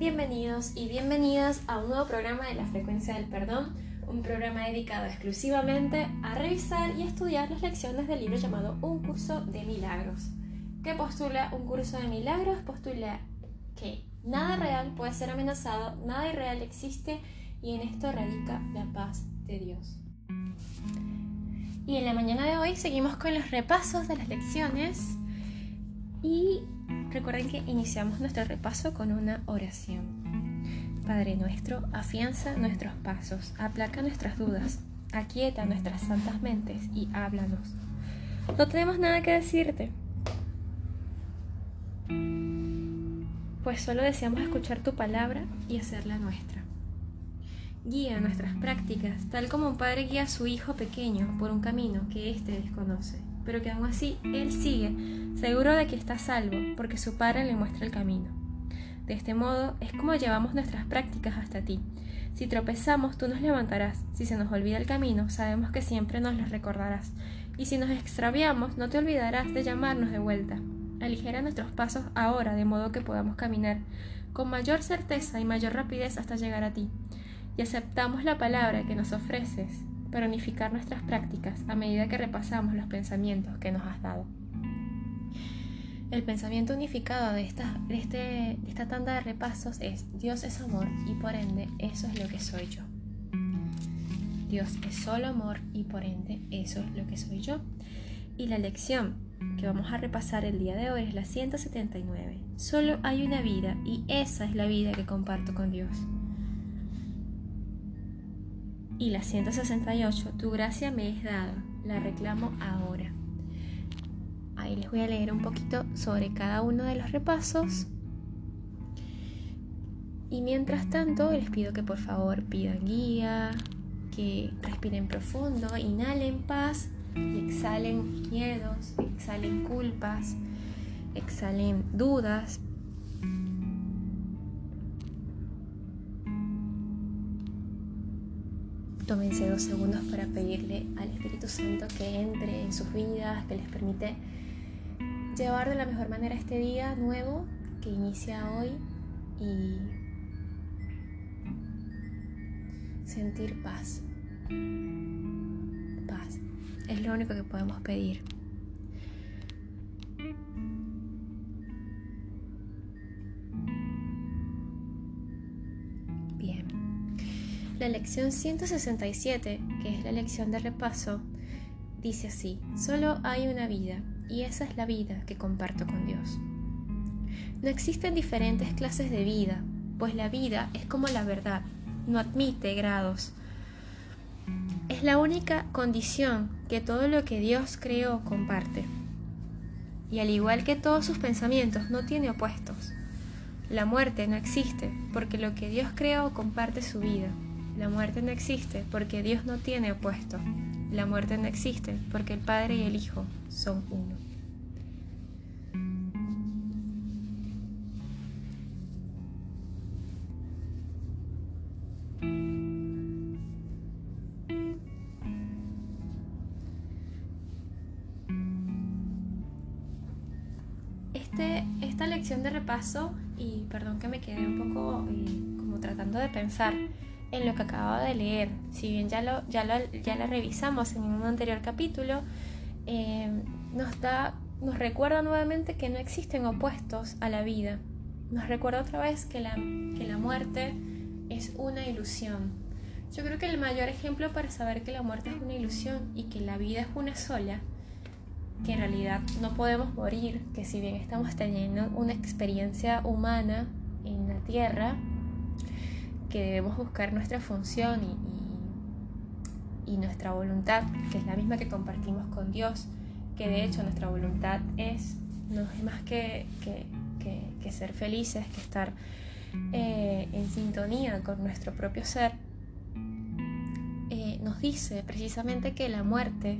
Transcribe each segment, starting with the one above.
Bienvenidos y bienvenidas a un nuevo programa de la frecuencia del perdón, un programa dedicado exclusivamente a revisar y estudiar las lecciones del libro llamado Un curso de milagros. ¿Qué postula un curso de milagros? Postula que nada real puede ser amenazado, nada irreal existe y en esto radica la paz de Dios. Y en la mañana de hoy seguimos con los repasos de las lecciones y recuerden que iniciamos nuestro repaso con una oración. Padre nuestro, afianza nuestros pasos, aplaca nuestras dudas, aquieta nuestras santas mentes y háblanos. No tenemos nada que decirte, pues solo deseamos escuchar tu palabra y hacerla nuestra. Guía nuestras prácticas, tal como un padre guía a su hijo pequeño por un camino que éste desconoce pero que aún así él sigue, seguro de que está salvo, porque su Padre le muestra el camino. De este modo es como llevamos nuestras prácticas hasta ti. Si tropezamos, tú nos levantarás. Si se nos olvida el camino, sabemos que siempre nos lo recordarás. Y si nos extraviamos, no te olvidarás de llamarnos de vuelta. Aligera nuestros pasos ahora, de modo que podamos caminar con mayor certeza y mayor rapidez hasta llegar a ti. Y aceptamos la palabra que nos ofreces, para unificar nuestras prácticas a medida que repasamos los pensamientos que nos has dado. El pensamiento unificado de esta, este, esta tanda de repasos es Dios es amor y por ende eso es lo que soy yo. Dios es solo amor y por ende eso es lo que soy yo. Y la lección que vamos a repasar el día de hoy es la 179. Solo hay una vida y esa es la vida que comparto con Dios y la 168, tu gracia me es dada, la reclamo ahora. Ahí les voy a leer un poquito sobre cada uno de los repasos. Y mientras tanto, les pido que por favor pidan guía, que respiren profundo, inhalen paz exhalen miedos, exhalen culpas, exhalen dudas, Tómense dos segundos para pedirle al Espíritu Santo que entre en sus vidas, que les permite llevar de la mejor manera este día nuevo que inicia hoy y sentir paz. Paz. Es lo único que podemos pedir. La lección 167, que es la lección de repaso, dice así, solo hay una vida y esa es la vida que comparto con Dios. No existen diferentes clases de vida, pues la vida es como la verdad, no admite grados. Es la única condición que todo lo que Dios creó comparte. Y al igual que todos sus pensamientos, no tiene opuestos. La muerte no existe porque lo que Dios creó comparte su vida. La muerte no existe porque Dios no tiene opuesto. La muerte no existe porque el Padre y el Hijo son uno. Este, esta lección de repaso, y perdón que me quedé un poco eh, como tratando de pensar, en lo que acabo de leer. Si bien ya lo, ya ya la revisamos en un anterior capítulo, eh, nos, da, nos recuerda nuevamente que no existen opuestos a la vida. Nos recuerda otra vez que la, que la muerte es una ilusión. Yo creo que el mayor ejemplo para saber que la muerte es una ilusión y que la vida es una sola, que en realidad no podemos morir, que si bien estamos teniendo una experiencia humana en la tierra, que debemos buscar nuestra función y, y, nuestra voluntad, que es la misma que compartimos con Dios, que de hecho nuestra voluntad es, no es más que, que, que, ser felices, que estar eh, en sintonía con nuestro propio ser, eh, nos dice precisamente que la muerte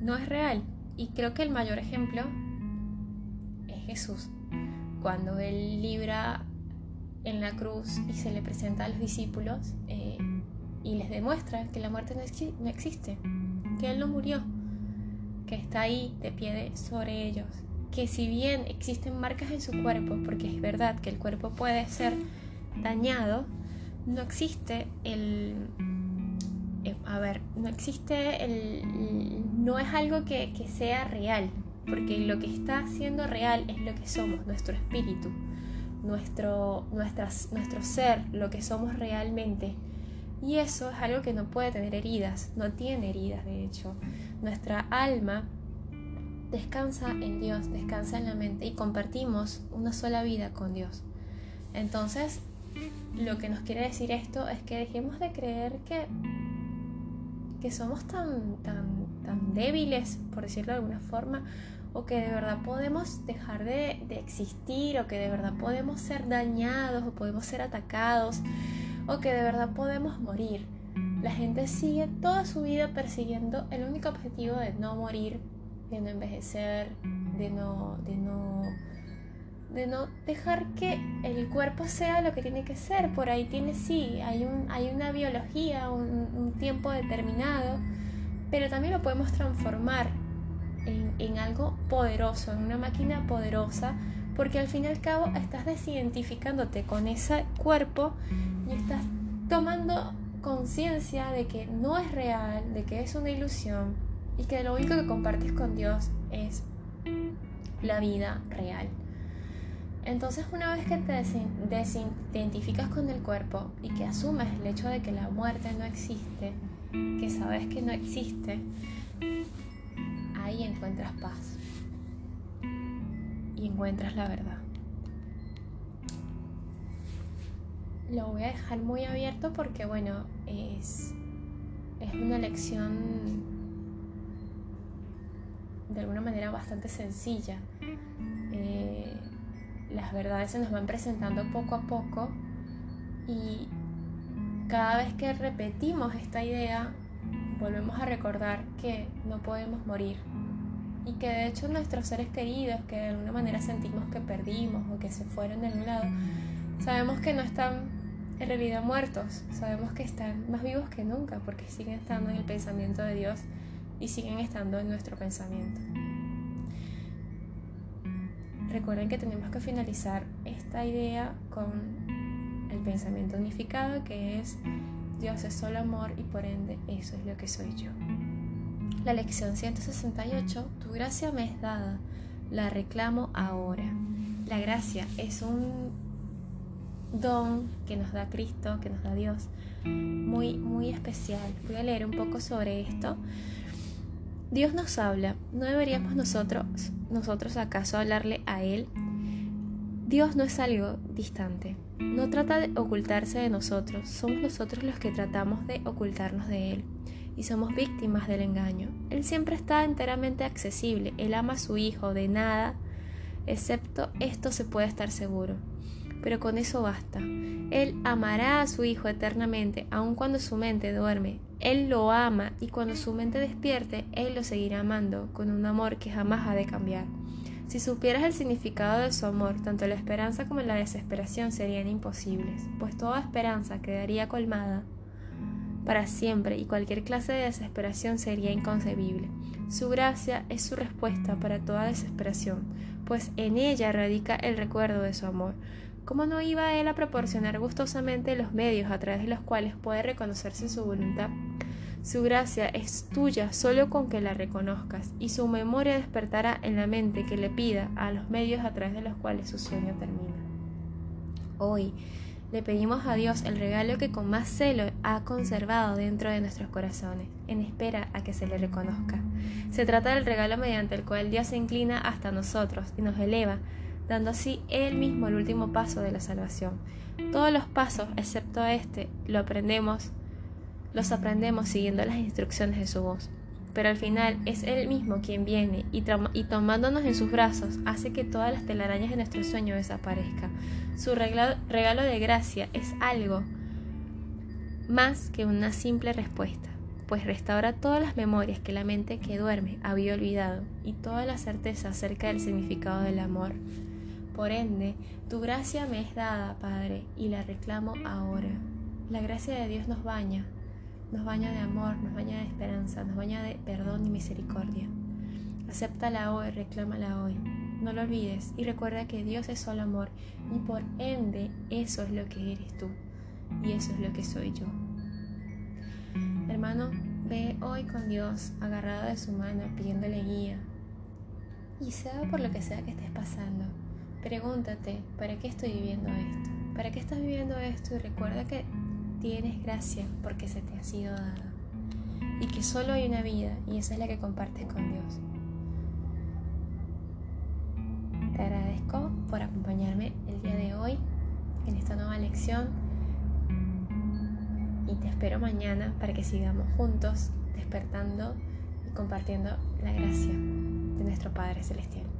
no es real. Y creo que el mayor ejemplo es Jesús. Cuando Él libra en la cruz y se le presenta a los discípulos eh, y les demuestra que la muerte no, existe, que Él no murió, que está ahí de pie sobre ellos, que si bien existen marcas en su cuerpo, porque es verdad que el cuerpo puede ser dañado, no existe el... Eh, a ver, no existe el... No es algo que, que sea real, porque lo que está siendo real es lo que somos, nuestro espíritu, nuestro, nuestras, nuestro ser, lo que somos realmente. Y eso es algo que no puede tener heridas, no tiene heridas de hecho. Nuestra alma descansa en Dios, descansa en la mente y compartimos una sola vida con Dios. Entonces, lo que nos quiere decir esto es que dejemos de creer que, que somos tan, tan, tan débiles, por decirlo de alguna forma, o que de verdad podemos dejar de, de, existir, o que de verdad podemos ser dañados, o podemos ser atacados, o que de verdad podemos morir. La gente sigue toda su vida persiguiendo el único objetivo de no morir, de no envejecer, de no, de no, de no dejar que el cuerpo sea lo que tiene que ser. Por ahí tiene sí, hay, un, hay una biología, un, un tiempo determinado, pero también lo podemos transformar en, algo poderoso, en una máquina poderosa, porque al fin y al cabo estás desidentificándote con ese cuerpo y estás tomando conciencia de que no es real, de que es una ilusión, y que lo único que compartes con Dios es la vida real. Entonces una vez que te desidentificas con el cuerpo y que asumes el hecho de que la muerte no existe, que sabes que no existe, ahí encuentras paz y encuentras la verdad. Lo voy a dejar muy abierto porque bueno, es, es una lección de alguna manera bastante sencilla. Eh, las verdades se nos van presentando poco a poco y cada vez que repetimos esta idea volvemos a recordar que no podemos morir y que de hecho nuestros seres queridos que de alguna manera sentimos que perdimos o que se fueron de un lado, sabemos que no están en realidad muertos, sabemos que están más vivos que nunca porque siguen estando en el pensamiento de Dios y siguen estando en nuestro pensamiento. Recuerden que tenemos que finalizar esta idea con el pensamiento unificado que es Dios es solo amor y por ende eso es lo que soy yo. La lección 168, tu gracia me es dada, la reclamo ahora. La gracia es un don que nos da Cristo, que nos da Dios, muy, muy especial. Voy a leer un poco sobre esto Dios nos habla, ¿no deberíamos nosotros, nosotros acaso hablarle a Él? Dios no es algo distante, no trata de ocultarse de nosotros, somos nosotros los que tratamos de ocultarnos de Él y somos víctimas del engaño. Él siempre está enteramente accesible, Él ama a su Hijo, de nada, excepto esto se puede estar seguro. Pero con eso basta. Él amará a su Hijo eternamente, aun cuando su mente duerme, él lo ama y cuando su mente despierte, Él lo seguirá amando con un amor que jamás ha de cambiar. Si supieras el significado de su amor, tanto la esperanza como la desesperación serían imposibles, pues toda esperanza quedaría colmada para siempre y cualquier clase de desesperación sería inconcebible. Su gracia es su respuesta para toda desesperación, pues en ella radica el recuerdo de su amor. ¿Cómo no iba él a proporcionar gustosamente los medios a través de los cuales puede reconocerse su voluntad? Su gracia es tuya solo con que la reconozcas, y su memoria despertará en la mente que le pida a los medios a través de los cuales su sueño termina. Hoy le pedimos a Dios el regalo que con más celo ha conservado dentro de nuestros corazones, en espera a que se le reconozca. Se trata del regalo mediante el cual Dios se inclina hasta nosotros y nos eleva dando así él mismo el último paso de la salvación. Todos los pasos, excepto este, lo aprendemos, los aprendemos siguiendo las instrucciones de su voz. Pero al final es Él mismo quien viene y, y tomándonos en sus brazos hace que todas las telarañas de nuestro sueño desaparezcan. Su regalo de gracia es algo más que una simple respuesta, pues restaura todas las memorias que la mente que duerme había olvidado y toda la certeza acerca del significado del amor. Por ende, tu gracia me es dada, Padre, y la reclamo ahora. La gracia de Dios nos baña, nos baña de amor, nos baña de esperanza, nos baña de perdón y misericordia. Acéptala hoy, reclámala hoy. no lo olvides y recuerda que Dios es solo amor y por ende eso es lo que eres tú y eso es lo que soy yo. Hermano, ve hoy con Dios agarrado de su mano pidiéndole guía y sea por lo que sea que estés pasando. Pregúntate, ¿para qué estoy viviendo esto? ¿Para qué estás viviendo esto? Y recuerda que tienes gracia porque se te ha sido dada. Y que solo hay una vida y esa es la que compartes con Dios. Te agradezco por acompañarme el día de hoy en esta nueva lección y te espero mañana para que sigamos juntos despertando y compartiendo la gracia de nuestro Padre Celestial.